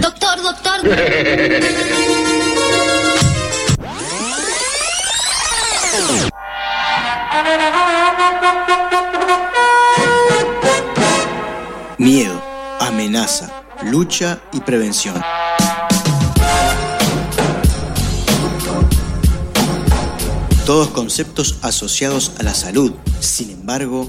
Doctor, doctor. Miedo, amenaza, lucha y prevención. Todos conceptos asociados a la salud, sin embargo,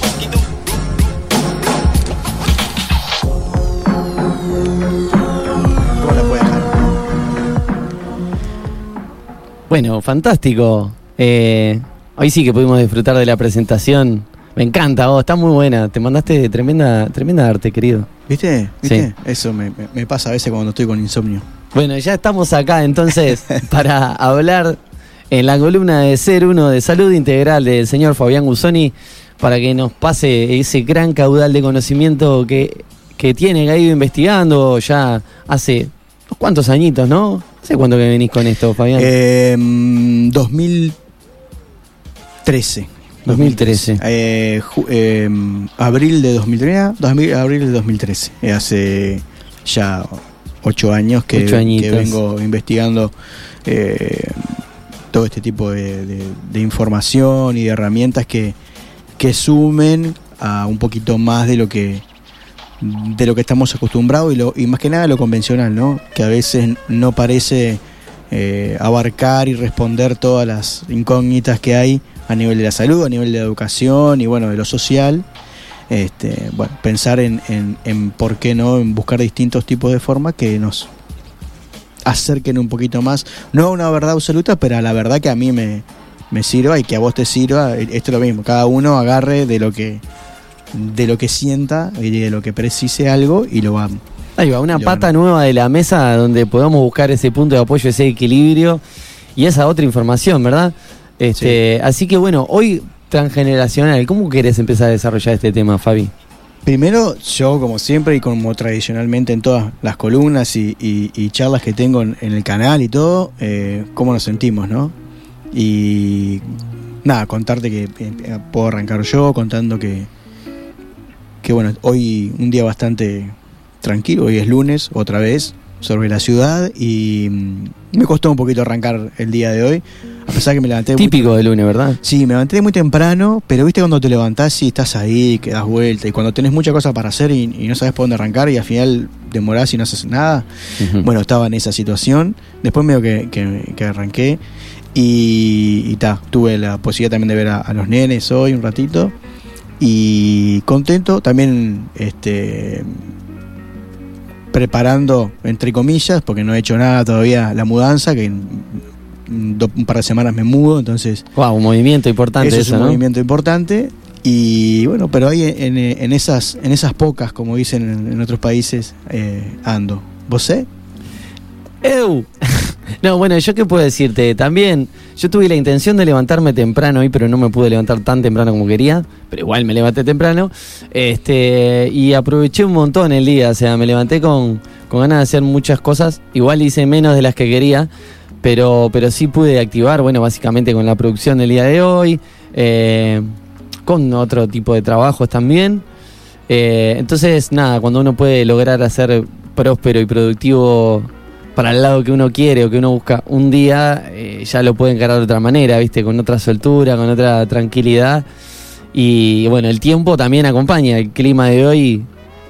¿Cómo la puede dejar? Bueno, fantástico. Eh, hoy sí que pudimos disfrutar de la presentación. Me encanta, vos, está muy buena. Te mandaste tremenda, tremenda arte, querido. ¿Viste? ¿Viste? Sí. Eso me, me- me pasa a veces cuando estoy con insomnio. Bueno, ya estamos acá entonces para hablar en la columna de Ser Uno de Salud Integral del señor Fabián Gusoni para que nos pase ese gran caudal de conocimiento que, que tiene, que ha ido investigando ya hace unos cuantos añitos, ¿no? ¿Hace cuánto que venís con esto, Fabián? Eh, mm, 2013. 2013. Eh, eh, abril de 2013. 2000 abril de 2013. Eh, hace ya ocho años que, Ocho que vengo investigando eh, todo este tipo de, de- de información y de herramientas que, que sumen a un poquito más de lo que de lo que estamos acostumbrados y, lo, y más que nada lo convencional, ¿no? Que a veces no parece eh, abarcar y responder todas las incógnitas que hay a nivel de la salud, a nivel de la educación y bueno, de lo social. Este, bueno, pensar en, en, en por qué no, en buscar distintos tipos de formas que nos acerquen un poquito más, no a una verdad absoluta, pero a la verdad que a mí me, me sirva y que a vos te sirva. Esto es lo mismo, cada uno agarre de lo que de lo que sienta y de lo que precise algo y lo va Ahí va, una pata nueva de la mesa donde podamos buscar ese punto de apoyo, ese equilibrio y esa otra información, ¿verdad? Este, Así que bueno, hoy transgeneracional, ¿cómo querés empezar a desarrollar este tema, Fabi? Primero, yo como siempre y como tradicionalmente en todas las columnas y, y- y charlas que tengo en, en el canal y todo, eh, cómo nos sentimos, ¿no? Y nada, contarte que eh, puedo arrancar yo contando que, que bueno, hoy un día bastante tranquilo, hoy es lunes otra vez sobre la ciudad y mm, me costó un poquito arrancar el día de hoy, a pesar que me levanté muy Típico de lunes, ¿verdad? Sí, me levanté muy temprano, pero viste cuando te levantás y estás ahí, que das vuelta, y cuando tenés muchas cosas para hacer y, y no sabes por dónde arrancar y al final demorás y no haces nada. Bueno, estaba en esa situación. Después medio que, que, que arranqué y, y ta, tuve la posibilidad también de ver a, a los nenes hoy un ratito. Y contento, también este preparando, entre comillas, porque no he hecho nada todavía, la mudanza, que en un do- un par de semanas me mudo, entonces Wow, un movimiento importante eso eso, es un ¿no? movimiento importante. Y bueno, pero ahí en, en esas, en esas pocas, como dicen en, en otros países, eh, ando. ¿Vos sé? ¡Eu! No, bueno, yo qué puedo decirte, también yo tuve la intención de levantarme temprano hoy, pero no me pude levantar tan temprano como quería, pero igual me levanté temprano, este, y aproveché un montón el día, o sea, me levanté con, con ganas de hacer muchas cosas, igual hice menos de las que quería, pero, pero sí pude activar, bueno, básicamente con la producción del día de hoy, eh, con otro tipo de trabajos también, eh, entonces, nada, cuando uno puede lograr hacer próspero y productivo para el lado que uno quiere o que uno busca un día, eh, ya lo puede encarar de otra manera, ¿viste? Con otra soltura, con otra tranquilidad. Y bueno, el tiempo también acompaña. El clima de hoy,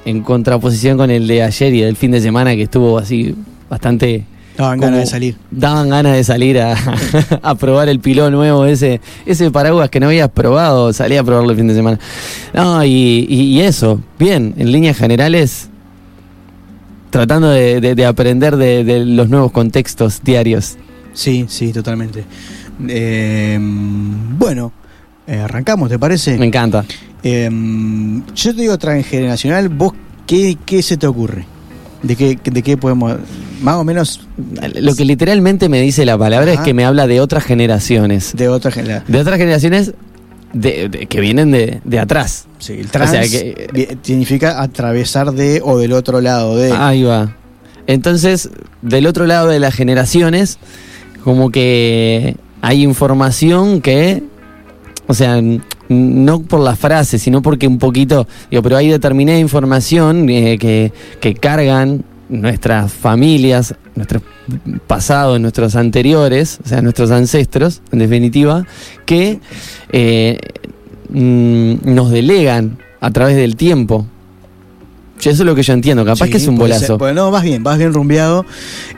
en contraposición con el de ayer y del fin de semana, que estuvo así bastante. Daban ganas de salir. Daban ganas de salir a, a probar el pilón nuevo, ese, ese paraguas que no habías probado, salí a probarlo el fin de semana. No, y, y- y eso, bien, en líneas generales, tratando de, de- de aprender de, de los nuevos contextos diarios. Sí, sí, totalmente. Eh, bueno, arrancamos, ¿te parece? Me encanta. Em, yo te digo transgeneracional, vos, ¿qué, qué se te ocurre? ¿De qué, ¿De qué podemos, más o menos, Lo que literalmente me dice la palabra Ajá. es que me habla de otras generaciones. de otra generación? De otras generaciones de- de- que vienen de, de atrás. Sí, el trans O sea que- vi- significa atravesar de o del otro lado de. Ahí va. Entonces, del otro lado de las generaciones, como que hay información que, o sea, no por la frase, sino porque un poquito, digo, pero hay determinada información eh, que, que cargan nuestras familias, nuestros pasados, nuestros anteriores, o sea, nuestros ancestros, en definitiva, que eh, mm, nos delegan a través del tiempo. Eso es lo que yo entiendo, capaz Sí, que es un bolazo. Bueno, no, vas bien, vas bien rumbeado.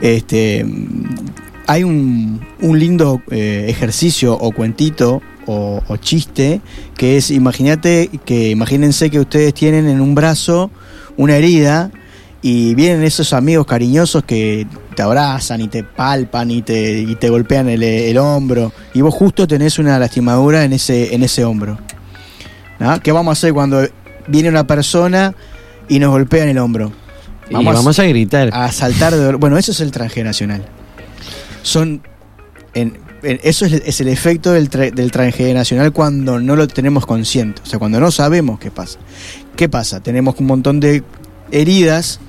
Este, hay un, un lindo eh, ejercicio o cuentito o, o chiste que es, imagínate que, imagínense que ustedes tienen en un brazo una herida y vienen esos amigos cariñosos que te abrazan y te palpan y te, y te golpean el, el hombro y vos justo tenés una lastimadura en ese, en ese hombro. ¿no? ¿Qué vamos a hacer cuando viene una persona y nos golpea en el hombro? y vamos a gritar. a saltar de dolor. Bueno, eso es el transgeneracional. Son. en- en- eso es, es el efecto del, tra- del transgeneracional cuando no lo tenemos consciente. O sea, cuando no sabemos qué pasa. ¿Qué pasa? Tenemos un montón de heridas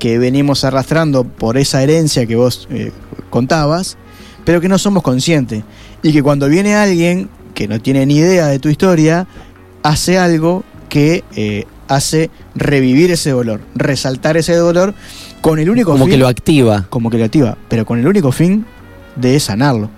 que venimos arrastrando por esa herencia que vos eh, contabas, pero que no somos conscientes. Y que cuando viene alguien que no tiene ni idea de tu historia, hace algo que eh, hace revivir ese dolor, resaltar ese dolor con el único como fin que lo activa. como que lo activa, pero con el único fin de sanarlo.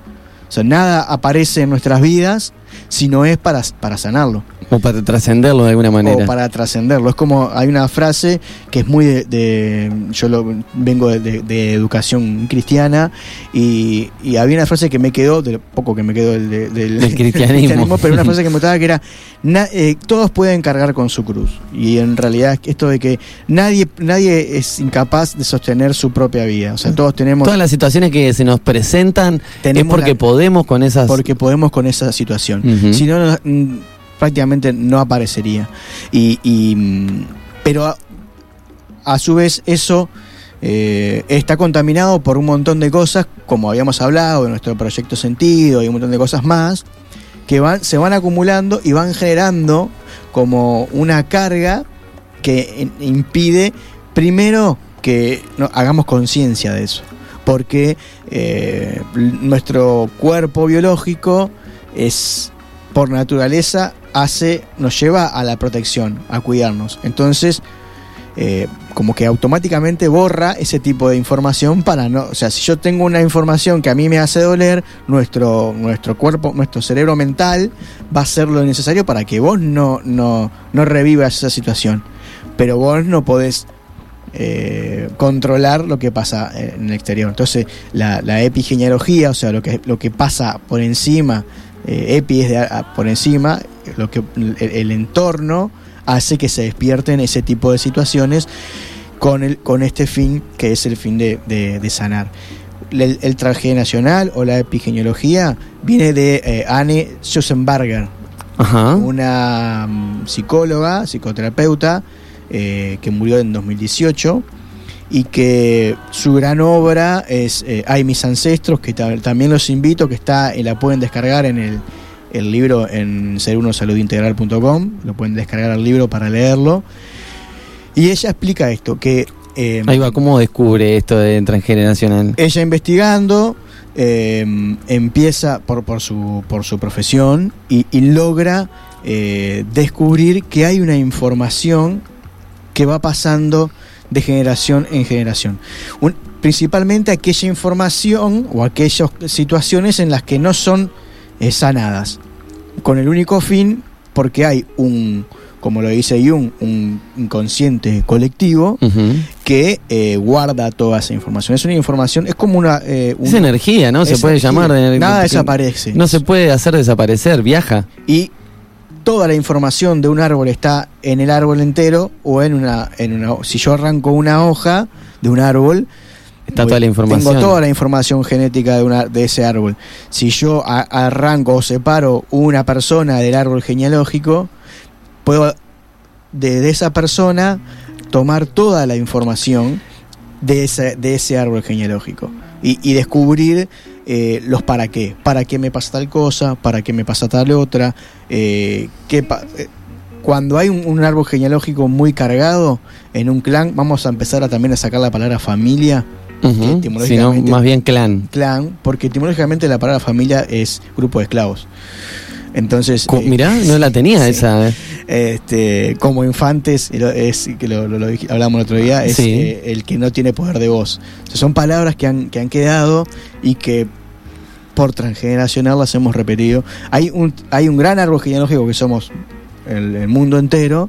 O sea, nada aparece en nuestras vidas si no es para, para sanarlo O para trascenderlo de alguna manera. o para trascenderlo. Es como hay una frase que es muy de, de- yo lo, vengo de, de- de educación cristiana y, y había una frase que me quedó, de lo poco que me quedó del, de- del- Del cristianismo. pero una frase que me gustaba que era na- eh, todos pueden cargar con su cruz y en realidad esto de que nadie nadie es incapaz de sostener su propia vida, o sea todos tenemos Todas las situaciones que se nos presentan es porque la- podemos con esas. porque podemos con esa situación. Si no, mm, prácticamente no aparecería. Y, mm, pero a, a su vez eso eh, está contaminado por un montón de cosas, como habíamos hablado, de nuestro proyecto sentido y un montón de cosas más, que van, se van acumulando y van generando como una carga que impide, primero, que no, hagamos conciencia de eso. Porque eh, nuestro cuerpo biológico es, por naturaleza, hace, nos lleva a la protección, a cuidarnos. Entonces, eh, como que automáticamente borra ese tipo de información para no, o sea, si yo tengo una información que a mí me hace doler, nuestro, nuestro cuerpo, nuestro cerebro mental va a hacer lo necesario para que vos no, no, no revivas esa situación. Pero vos no podés eh, controlar lo que pasa en el exterior. Entonces, la, la o sea, lo que, lo que pasa por encima, eh, epi es de a- por encima, lo que el, el entorno hace que se despierten ese tipo de situaciones con, el, con este fin que es el fin de, de- de sanar. El, el transgeneracional o la epigenealogía viene de eh, Anne Schussenberger, Ajá. una mm, psicóloga, psicoterapeuta, eh, que murió en 2018 y que su gran obra es eh, Hay mis ancestros, que ta- también los invito, que está y la pueden descargar en el, el libro en serunosaludintegral.com, lo pueden descargar el libro para leerlo. Y ella explica esto, que eh, Ahí va, ¿cómo descubre esto de transgeneracional? ella investigando eh, empieza por, por, su, por su profesión y, y logra eh, descubrir que hay una información que va pasando de generación en generación. Un- principalmente aquella información o aquellas situaciones en las que no son eh, sanadas, con el único fin, porque hay un, como lo dice Jung, un inconsciente colectivo que eh, guarda toda esa información. Es una información, es como una... eh, Es energía, ¿no? Se puede energía. llamar. de- Nada desaparece. No se puede hacer desaparecer, viaja. Y toda la información de un árbol está en el árbol entero o en una... En una si yo arranco una hoja de un árbol... Está voy- toda la información. Tengo toda la información genética de, una, de ese árbol. Si yo a- arranco o separo una persona del árbol genealógico, puedo de, de esa persona tomar toda la información de ese, de ese árbol genealógico y, y descubrir eh, los para qué. Para qué me pasa tal cosa, para qué me pasa tal otra. eh, qué pa- eh, cuando hay un, un árbol genealógico muy cargado en un clan, vamos a empezar a también a sacar la palabra familia, Ujú. que Si no, etimológicamente- más bien clan. clan, porque etimológicamente la palabra familia es grupo de esclavos. Entonces, Co- eh, Mirá, no la tenía sí. esa. eh. este, como infantes, es que lo, lo- lo hablamos el otro día, es Sí. eh, el que no tiene poder de voz. O sea, son palabras que han, que han quedado y que por transgeneracional las hemos repetido. Hay un, hay un gran árbol genealógico que somos el, el mundo entero.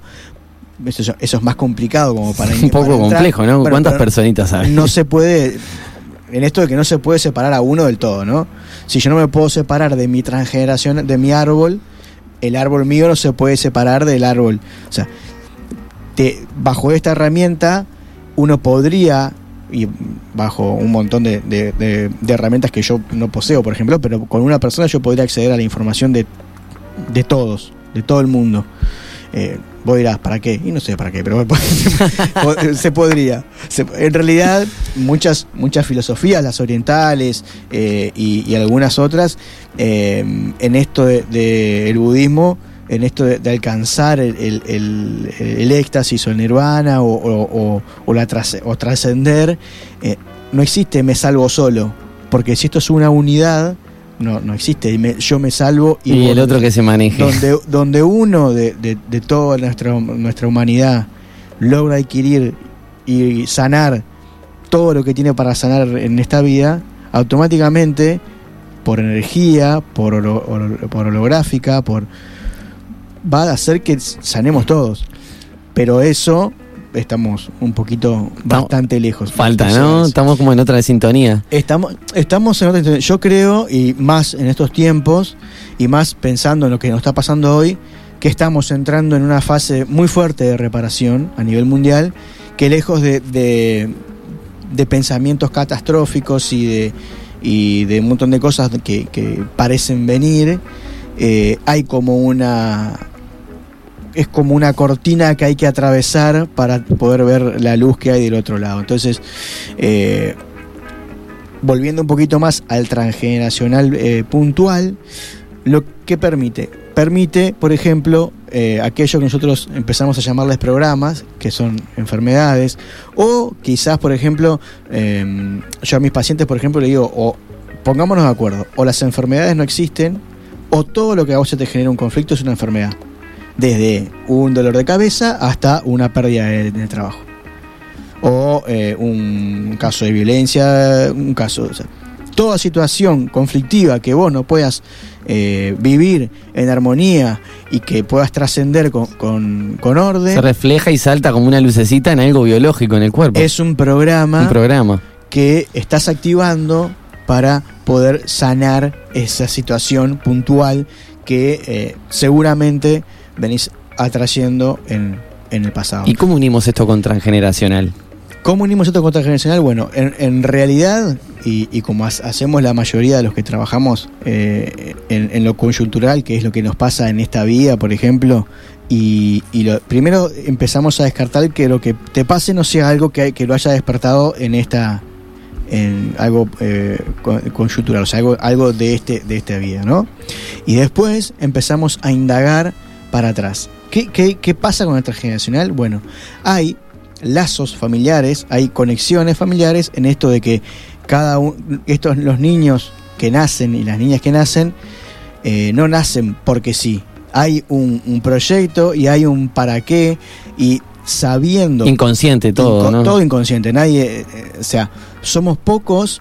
Eso, es más complicado como para Un poco para entrar. complejo, ¿no? ¿Cuántas pero personitas hay? No se puede, en esto de que no se puede separar a uno del todo, ¿no? Si yo no me puedo separar de mi transgeneración, de mi árbol, el árbol mío no se puede separar del árbol. O sea, te- bajo esta herramienta uno podría, y bajo un montón de, de- herramientas que yo no poseo, por ejemplo, pero con una persona yo podría acceder a la información de, de todos, de todo el mundo. Eh, vos dirás, ¿para qué? Y no sé para qué, pero se podría. En realidad, muchas, muchas filosofías, las orientales eh, y, algunas otras, eh, en esto del de, el budismo, en esto de, de alcanzar el, el- éxtasis o el nirvana o, o- o- o trascender, eh, no existe me salvo solo, porque si esto es una unidad, no, no existe, me- yo me salvo y, Y el otro que se maneje. donde, donde uno de, de- de toda nuestra, nuestra humanidad logra adquirir y sanar todo lo que tiene para sanar en esta vida, automáticamente, por energía, por, holo- holo- por holográfica, por va a hacer que sanemos todos. Pero eso estamos un poquito bastante lejos. Falta, ¿no? Estamos como en otra sintonía. Estamos, estamos en otra intención. Yo creo, y más en estos tiempos, y más pensando en lo que nos está pasando hoy, que estamos entrando en una fase muy fuerte de reparación a nivel mundial, que lejos de, de, de pensamientos catastróficos y de, y de un montón de cosas que, que parecen venir, eh, hay como una es como una cortina que hay que atravesar para poder ver la luz que hay del otro lado. Entonces, eh, volviendo un poquito más al transgeneracional eh, puntual, lo que permite, permite, por ejemplo, eh, aquello que nosotros empezamos a llamarles programas, que son enfermedades, o quizás, por ejemplo, eh, yo a mis pacientes, por ejemplo, le digo, o pongámonos de acuerdo, o las enfermedades no existen, o todo lo que a vos se te genera un conflicto es una enfermedad. Desde un dolor de cabeza hasta una pérdida de, de trabajo. O eh, un caso de violencia, un caso... o sea, toda situación conflictiva que vos no puedas eh, vivir en armonía y que puedas trascender con, con, con orden, Se refleja y salta como una lucecita en algo biológico en el cuerpo. es un programa un programa. que estás activando para poder sanar esa situación puntual que eh, seguramente venís atrayendo en, en el pasado. ¿Y cómo unimos esto con transgeneracional? ¿Cómo unimos esto con transgeneracional? Bueno, en, en realidad, y, y como ha- hacemos la mayoría de los que trabajamos eh, en, en lo coyuntural, que es lo que nos pasa en esta vida, por ejemplo, y, y lo, primero empezamos a descartar que lo que te pase no sea algo que, que lo haya despertado en esta en algo eh, coyuntural, o sea, algo, algo de este de esta vida, ¿no? Y después empezamos a indagar para atrás. ¿Qué, qué, qué pasa con el transgeneracional? Bueno, hay lazos familiares, hay conexiones familiares en esto de que cada uno, estos los niños que nacen y las niñas que nacen eh, no nacen porque sí. Hay un, un proyecto y hay un para qué y sabiendo Inconsciente todo, Inco- ¿no? Todo inconsciente. Nadie, eh, eh, o sea, somos pocos.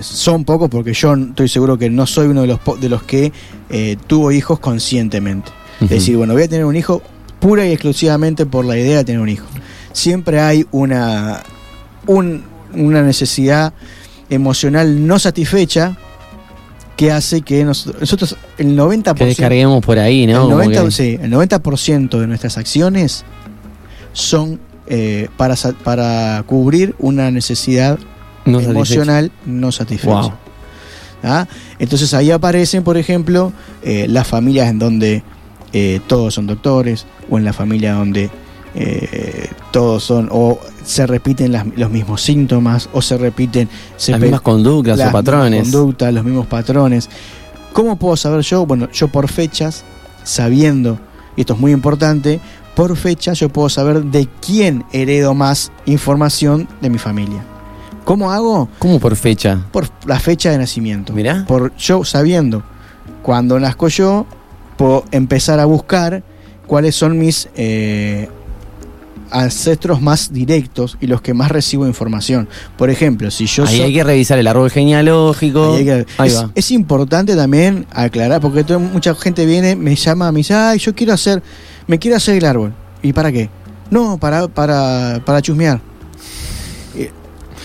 Son pocos porque yo estoy seguro que no soy uno de los de los que eh, tuvo hijos conscientemente. Decir, bueno, voy a tener un hijo pura y exclusivamente por la idea de tener un hijo. Siempre hay una un- una necesidad emocional no satisfecha que hace que nos- nosotros el 90% que descarguemos por ahí, ¿no? el Como 90%, que- sí, el 90% de nuestras acciones son eh, para, para cubrir una necesidad no satisfecho. emocional no satisfecha. Wow. ¿Ah? Entonces ahí aparecen, por ejemplo, eh, las familias en donde eh, todos son doctores, o en la familia donde eh, todos son, o se repiten las- los mismos síntomas, o se repiten se Las mismas conductas las o patrones. conductas, los mismos patrones. ¿Cómo puedo saber yo? Bueno, yo por fechas, sabiendo, y esto es muy importante, por fecha yo puedo saber de quién heredo más información de mi familia. ¿Cómo hago? ¿Cómo por fecha? Por la fecha de nacimiento. Mirá. Por yo sabiendo cuando nazco yo, puedo empezar a buscar cuáles son mis eh, ancestros más directos y los que más recibo información. Por ejemplo, si yo Ahí hay que revisar el árbol genealógico. Ahí hay que- Ahí es, va. es importante también aclarar, porque todo- mucha gente viene, me llama, me dice, ay, yo quiero hacer, me quiero hacer el árbol. ¿Y para qué? No, para, para, para chusmear.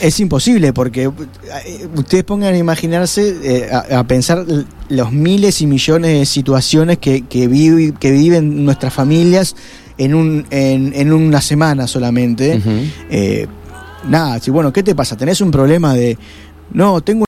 Es imposible porque eh, ustedes pongan a imaginarse, eh, a, a pensar los miles y millones de situaciones que, que, vivi- que viven nuestras familias en, un, en, en una semana solamente. Eh, nada, si bueno, ¿qué te pasa? ¿Tenés un problema de... No, tengo...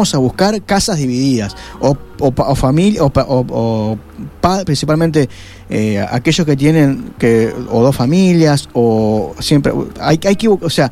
Vamos a buscar casas divididas o, o, o familia o, o- pa- principalmente eh, aquellos que tienen que o dos familias o siempre hay, hay que o sea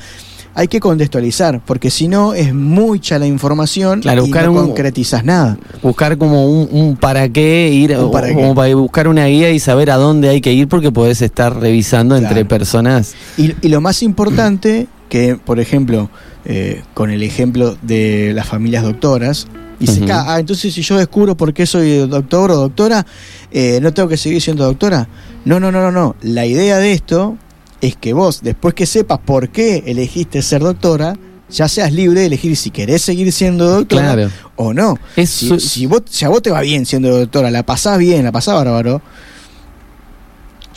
hay que contextualizar porque si no es mucha la información Claro, y no un- concretizas nada Buscar como un, un para qué ir, Un para o- qué. como para buscar una guía y saber a dónde hay que ir porque podés estar revisando entre personas. Y, y lo más importante, que por ejemplo, eh, con el ejemplo de las familias doctoras, dice, Ujú. "Ah, entonces si yo descubro por qué soy doctor o doctora, eh, no tengo que seguir siendo doctora. No, no, no, no, no. La idea de esto es que vos, después que sepas por qué elegiste ser doctora, ya seas libre de elegir si querés seguir siendo doctora Claro. o no. Es Si, si vos, si a vos te va bien siendo doctora, la pasás bien, la pasás bárbaro,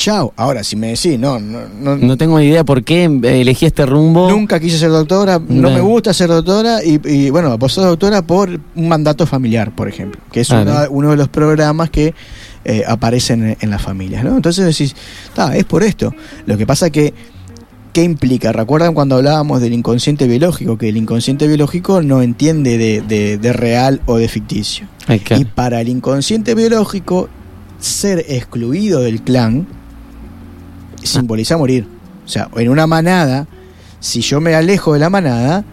chao. Ahora, si me decís, no, no, no, No tengo ni idea por qué elegí este rumbo. Nunca quise ser doctora, no No. me gusta ser doctora y, y, bueno, vos sos doctora por un mandato familiar, por ejemplo, que es una- uno de los programas que eh, aparecen en, en las familias, ¿no? Entonces decís, "Ta, es por esto. Lo que pasa que, ¿qué implica? ¿Recuerdan cuando hablábamos del inconsciente biológico? Que el inconsciente biológico no entiende de, de- de real o de ficticio. Ay, claro. Y para el inconsciente biológico, ser excluido del clan simboliza morir. O sea, en una manada, si yo me alejo de la manada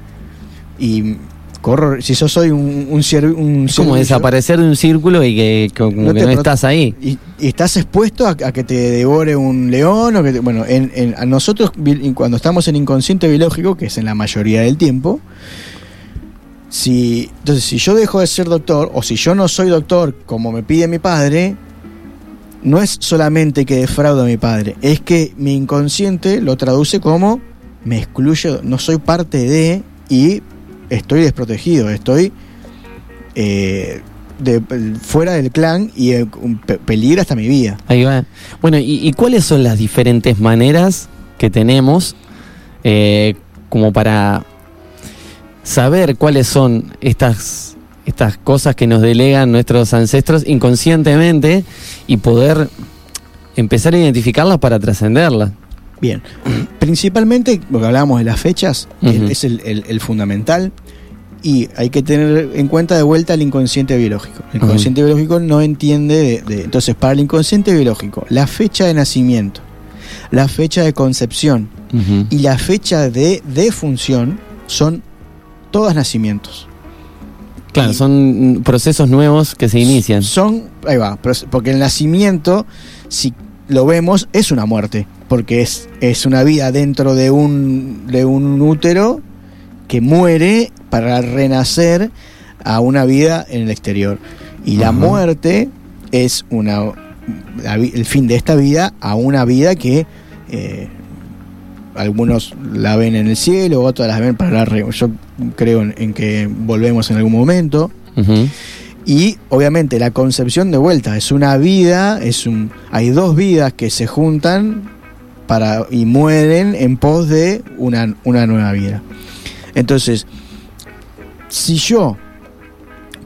y corro, si yo soy un, un, cier- un Es como desaparecer de un círculo y que, que como No que te no prote- estás ahí. y, y estás expuesto a, a que te devore un león o que te- bueno en, en- a nosotros cuando estamos en inconsciente biológico que es en la mayoría del tiempo si entonces si yo dejo de ser doctor o si yo no soy doctor como me pide mi padre no es solamente que defraudo a mi padre es que mi inconsciente lo traduce como me excluyo no soy parte de y estoy desprotegido estoy eh, de, fuera del clan y eh, peligra hasta mi vida. Ahí va. Bueno, ¿y, y cuáles son las diferentes maneras que tenemos eh, como para saber cuáles son estas, estas cosas que nos delegan nuestros ancestros inconscientemente y poder empezar a identificarlas para trascenderlas? Bien, principalmente, porque hablábamos de las fechas, es el, el- el fundamental, y hay que tener en cuenta de vuelta el inconsciente biológico. El inconsciente biológico no entiende de, de- Entonces, para el inconsciente biológico, la fecha de nacimiento, la fecha de concepción y la fecha de defunción son todos nacimientos. Claro, y- son procesos nuevos que se inician. Son, ahí va, porque el nacimiento, si lo vemos, es una muerte, porque es, es una vida dentro de un, de un útero que muere para renacer a una vida en el exterior. Y la muerte es una el fin de esta vida a una vida que eh, algunos la ven en el cielo, otros la ven para la re- Yo creo en- en que volvemos en algún momento. Y obviamente la concepción de vuelta es una vida, es un hay dos vidas que se juntan para y mueren en pos de una, una nueva vida. Entonces, si yo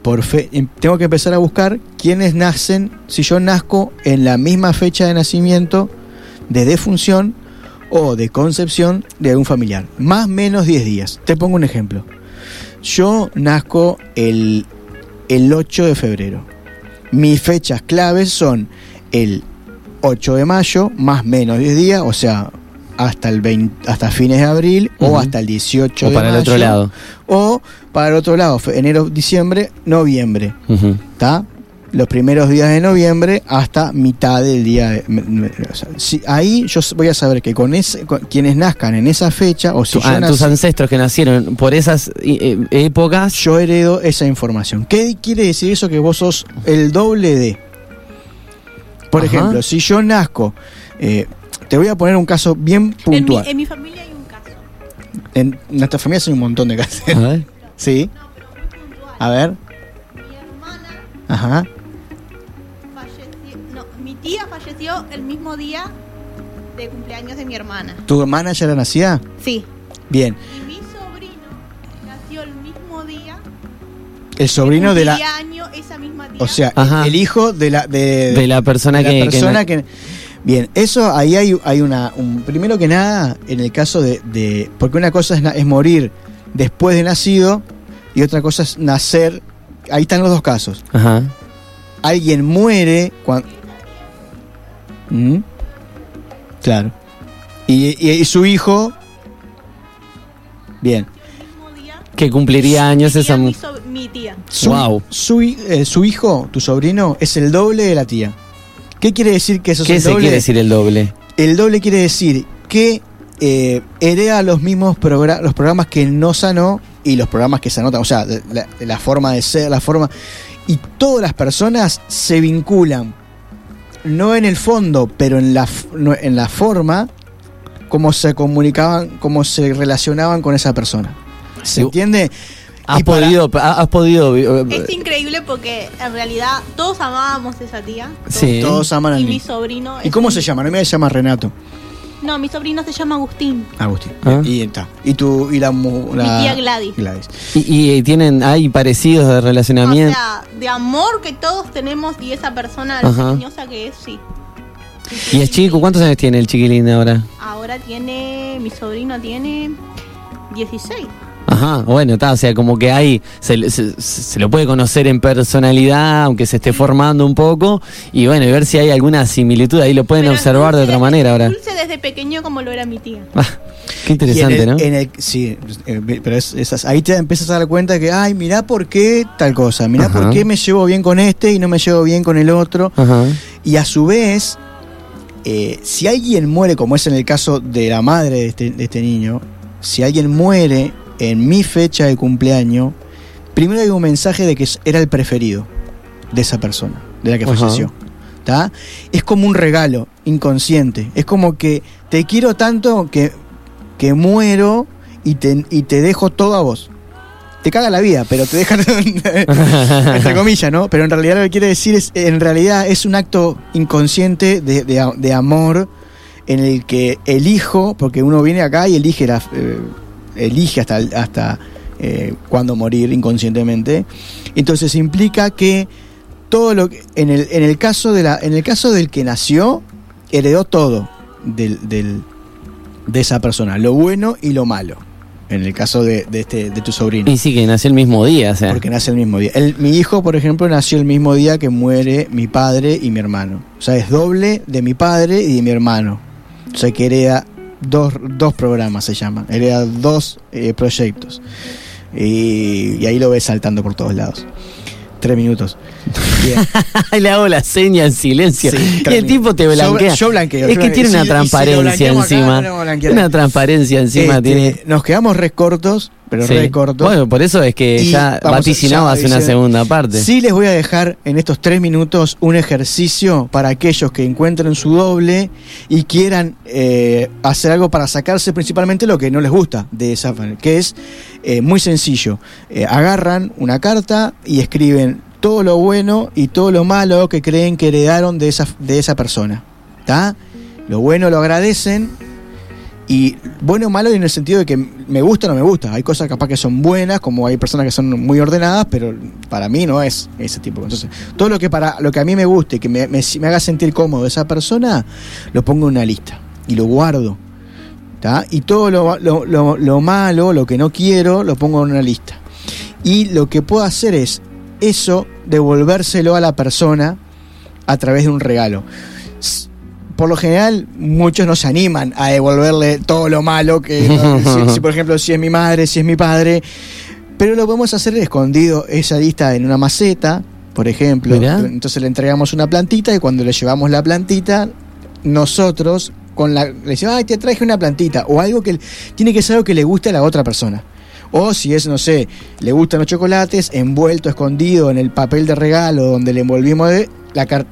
por fe tengo que empezar a buscar quiénes nacen, si yo nazco en la misma fecha de nacimiento, de defunción o de concepción de un familiar, más o menos 10 días. Te pongo un ejemplo. yo nazco el, el 8 de febrero. Mis fechas claves son el 8 de mayo, más menos 10 días, o sea, hasta el 20 hasta fines de abril o hasta el 18 O de para el otro lado. O para el otro lado, enero, diciembre, noviembre. ¿Está? Los primeros días de noviembre hasta mitad del día. de- me- me- o sea, si- ahí yo voy a saber que con, ese, con quienes nazcan en esa fecha, o si Tu- yo, ah, tus ancestros que nacieron por esas eh, eh, épocas. yo heredo esa información. ¿Qué quiere decir eso? Que vos sos el doble de. Por Ajá. ejemplo, si yo nazco, eh, te voy a poner un caso bien En mi, puntual. en mi familia hay un caso. En nuestra familia hay un montón de casos. A ver. sí. A ver. Mi hermana Ajá. Tía falleció el mismo día de cumpleaños de mi hermana. ¿Tu hermana ya era nacida? Sí. Bien. Y mi sobrino nació el mismo día. El sobrino de la. año esa misma tía. O sea, Ajá. el hijo de la. De, De la persona de la que- persona na- que, Bien, eso ahí hay, hay una. un- primero que nada, en el caso de. de- porque una cosa es, es morir después de nacido y otra cosa es nacer. Ahí están los dos casos. Ajá. Alguien muere cuando. Claro. Y, y- y su hijo. Bien. Que cumpliría años esa. mi, so- mi tía. Su, Wow. su, eh, su hijo, tu sobrino, es el doble de la tía. ¿Qué quiere decir que eso es ¿Qué el se doble? quiere decir el doble? El doble quiere decir que eh, hereda los mismos progra- los programas que no sanó y los programas que se anotan, o sea, la forma de ser, la forma... Y todas las personas se vinculan, no en el fondo, pero en la, en la forma, como se comunicaban, cómo se relacionaban con esa persona. ¿Se entiende? ¿Has Y podido, ha- has podido eh, Es increíble porque en realidad todos amábamos a esa tía. todos. Sí. Todos aman al Y mi sobrino. ¿Y cómo un- se llama? No me llama Renato. No, mi sobrino se llama Agustín. Agustín. Ah. Y está. Y tú y la, la- Mi tía Gladys. Gladys. y, y tienen, hay parecidos de O relacionamiento. sea, de amor que todos tenemos y esa persona, cariñosa que es, sí. Y es chico. ¿cuántos años tiene el chiquilín ahora? Ahora tiene, mi sobrino tiene 16. Ajá, bueno, está, o sea, como que hay, se, se- se lo puede conocer en personalidad, aunque se esté formando un poco, y bueno, y ver si hay alguna similitud, ahí lo pueden Pero observar de otra desde- manera ahora. Dulce desde pequeño como lo era mi tía. Ah, qué interesante, Y en el- ¿no? en el- sí, eh, pero es, ahí te empiezas a dar cuenta que, ay, mirá por qué tal cosa, mirá Ajá. por qué me llevo bien con este y no me llevo bien con el otro. Ajá. Y a su vez, eh, si alguien muere, como es en el caso de la madre de este, de este niño, si alguien muere en mi fecha de cumpleaños, primero hay un mensaje de que era el preferido de esa persona, de la que Ajá. falleció. ¿tá? Es como un regalo inconsciente. Es como que te quiero tanto que, que muero y te, y te dejo todo a vos. Te caga la vida, pero te dejan entre comillas, ¿no? Pero en realidad lo que quiere decir es, en realidad es un acto inconsciente de, de amor en el que elijo, porque uno viene acá y elige, la- eh, elige hasta, hasta eh, cuándo morir inconscientemente. Entonces implica que todo lo que, en el, en el caso de la, en el caso del que nació, heredó todo del, del- de esa persona, lo bueno y lo malo. En el caso de, de este, de tu sobrino. Y sí, que nació el mismo día, o sea. Porque nace el mismo día. El- mi hijo, por ejemplo, nació el mismo día que muere mi padre y mi hermano. O sea, es doble de mi padre y de mi hermano. O sea, que hereda dos, dos programas, se llama. Hereda dos eh, proyectos. Y, y ahí lo ves saltando por todos lados. Tres minutos. Bien. Le hago la seña en silencio. Sí, y el tipo te blanquea. yo blanqueo, Es yo que blanqueo. tiene una si transparencia encima. una transparencia encima Este, tiene. Nos quedamos re cortos, pero Sí. re cortos. Bueno, por eso es que Y ya vaticinabas una segunda parte. Sí les voy a dejar en estos tres minutos un ejercicio para aquellos que encuentren su doble y quieran eh, hacer algo para sacarse principalmente lo que no les gusta de esa que es eh, muy sencillo. Eh, agarran una carta y escriben todo lo bueno y todo lo malo que creen que heredaron de esa, de esa persona. ¿Está? Lo bueno lo agradecen y bueno o malo en el sentido de que me gusta o no me gusta. Hay cosas capaz que son buenas, como hay personas que son muy ordenadas, pero para mí no es ese tipo. Entonces, todo lo que para lo que a mí me guste, que me, me- haga sentir cómodo esa persona, lo pongo en una lista y lo guardo. ¿tá? Y todo lo, lo- lo- lo malo, lo que no quiero, lo pongo en una lista. Y lo que puedo hacer es eso, devolvérselo a la persona a través de un regalo. Por lo general, muchos no se animan a devolverle todo lo malo que, si, si, por ejemplo, si es mi madre, si es mi padre, pero lo podemos hacer escondido esa lista en una maceta, por ejemplo. Mirá. Entonces le entregamos una plantita y cuando le llevamos la plantita, nosotros con la, le decimos, ay, te traje una plantita. O algo que tiene que ser algo que le guste a la otra persona. O si es, no sé, le gustan los chocolates, envuelto, escondido en el papel de regalo donde le envolvimos de la carta.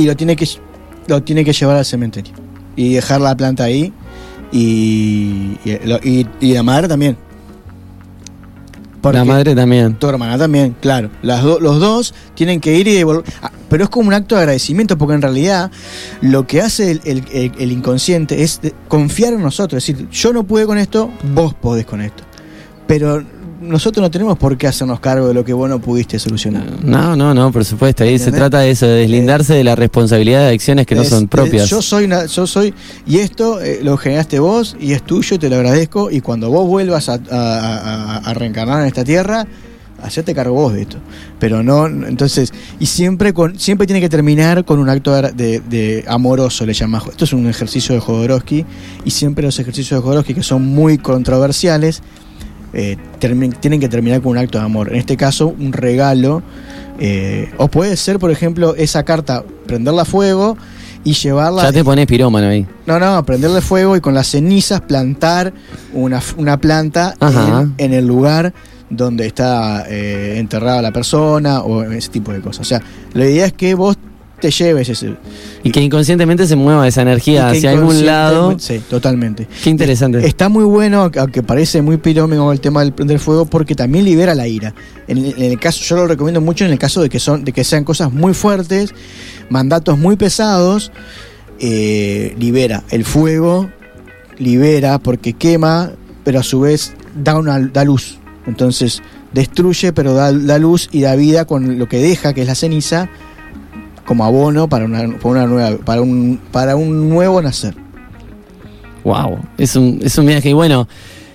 Y lo tiene que lo tiene que llevar al cementerio. Y dejar la planta ahí. Y, y, lo- y- y la madre también. Porque La madre también. Tu hermana también, claro. Las do- los dos tienen que ir y devolver. Ah, pero es como un acto de agradecimiento, porque en realidad lo que hace el, el- el- el inconsciente es de- confiar en nosotros. Es decir, yo no pude con esto, vos podés con esto. Pero nosotros no tenemos por qué hacernos cargo de lo que vos no pudiste solucionar. No, no, no, por supuesto. Ahí se trata de eso, de deslindarse de la responsabilidad de acciones que no son es- propias. yo soy una, yo soy y esto eh, lo generaste vos y es tuyo, te lo agradezco y cuando vos vuelvas a, a- a- a reencarnar en esta tierra, hacerte cargo vos de esto. Pero no, entonces y siempre con siempre tiene que terminar con un acto de, de- de amoroso le llama. Esto es un ejercicio de Jodorowsky y siempre los ejercicios de Jodorowsky que son muy controversiales eh, tienen que terminar con un acto de amor. En este caso, un regalo. eh, o puede ser, por ejemplo, esa carta, prenderla a fuego y llevarla. ya te pones pirómano ahí. No, no, prenderle fuego y con las cenizas plantar una, una planta en el lugar donde está eh, enterrada la persona o ese tipo de cosas. O sea, la idea es que vos te lleves ese. Y que inconscientemente se mueva esa energía hacia algún lado. Sí, totalmente. Qué interesante. Está muy bueno, aunque parece muy pirómico el tema del prender fuego, porque también libera la ira. En el caso, yo lo recomiendo mucho en el caso de que son, de que sean cosas muy fuertes, mandatos muy pesados, eh, libera el fuego, libera porque quema, pero a su vez da una da luz. Entonces destruye, pero da, da luz y da vida con lo que deja, que es la ceniza, como abono para una, para un, para un nuevo nacer. Wow, es un, es un viaje. Y bueno,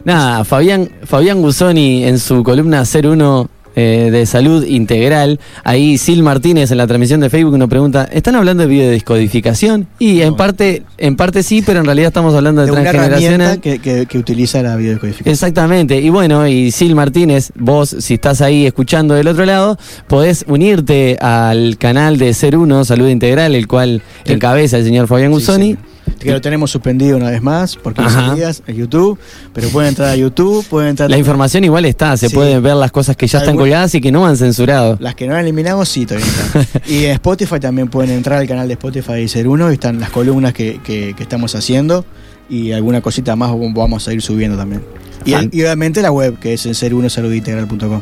nada, Fabián, Fabián Gusoni en su columna Ser Uno eh, de Salud Integral, ahí Sil Martínez en la transmisión de Facebook nos pregunta, ¿están hablando de biodescodificación? Y en parte, en parte sí, pero en realidad estamos hablando de, transgeneracional. que, que, que utiliza la biodescodificación. Exactamente, y bueno, y Sil Martínez, vos si estás ahí escuchando del otro lado, podés unirte al canal de Ser Uno, Salud Integral, el cual encabeza el señor Fabián Sí, sí. Que lo tenemos suspendido una vez más por 15 Ajá. días en YouTube, pero pueden entrar a YouTube, pueden entrar La información igual está, se Sí. pueden ver las cosas que ya están Algún- colgadas y que no han censurado. Las que no eliminamos, sí, todavía están. y en Spotify también pueden entrar al canal de Spotify y Ser Uno, y están las columnas que, que- que estamos haciendo y alguna cosita más vamos a ir subiendo también. Y, y obviamente la web, que es en serunosaludintegral.com.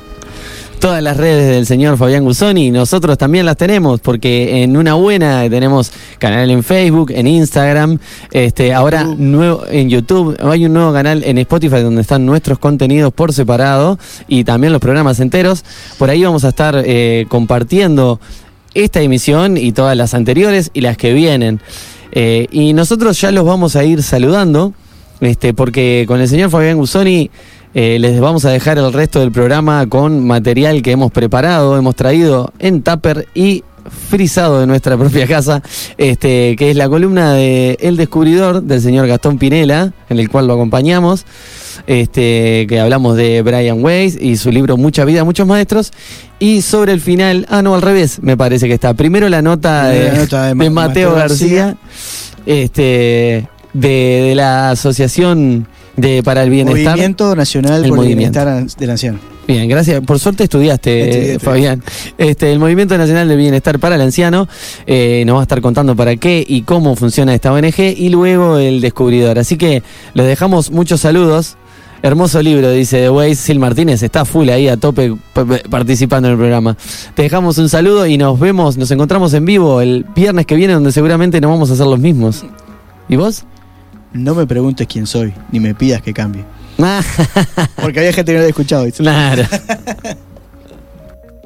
Todas las redes del señor Fabián Gusoni, nosotros también las tenemos, porque en una buena tenemos canal en Facebook, en Instagram, este, ahora nuevo en YouTube, hay un nuevo canal en Spotify donde están nuestros contenidos por separado y también los programas enteros. Por ahí vamos a estar eh, compartiendo esta emisión y todas las anteriores y las que vienen. Eh, y nosotros ya los vamos a ir saludando, este, porque con el señor Fabián Gusoni eh, les vamos a dejar el resto del programa con material que hemos preparado, hemos traído en tupper y frisado de nuestra propia casa, este, que es la columna de El Descubridor del señor Gastón Pinela, en el cual lo acompañamos, este, que hablamos de Brian Weiss y su libro Mucha vida, muchos maestros, y sobre el final, ah no, al revés, me parece que está. Primero la nota de, Primero la nota de de Ma- Mateo Mateo García, García. este, de, de la Asociación de para el Bienestar. Movimiento Nacional El por movimiento. el Bienestar del Anciano. Bien, gracias. Por suerte estudiaste, eh, Fabián. Este, el Movimiento Nacional del Bienestar para el Anciano eh, nos va a estar contando para qué y cómo funciona esta ONG y luego el descubridor. Así que les dejamos muchos saludos. Hermoso libro, dice The Ways. Sil Martínez está full ahí a tope participando en el programa. Te dejamos un saludo y nos vemos, nos encontramos en vivo el viernes que viene, donde seguramente no vamos a ser los mismos. ¿Y vos? No me preguntes quién soy, ni me pidas que cambie. Porque había gente que no lo había escuchado. ¿viste? claro.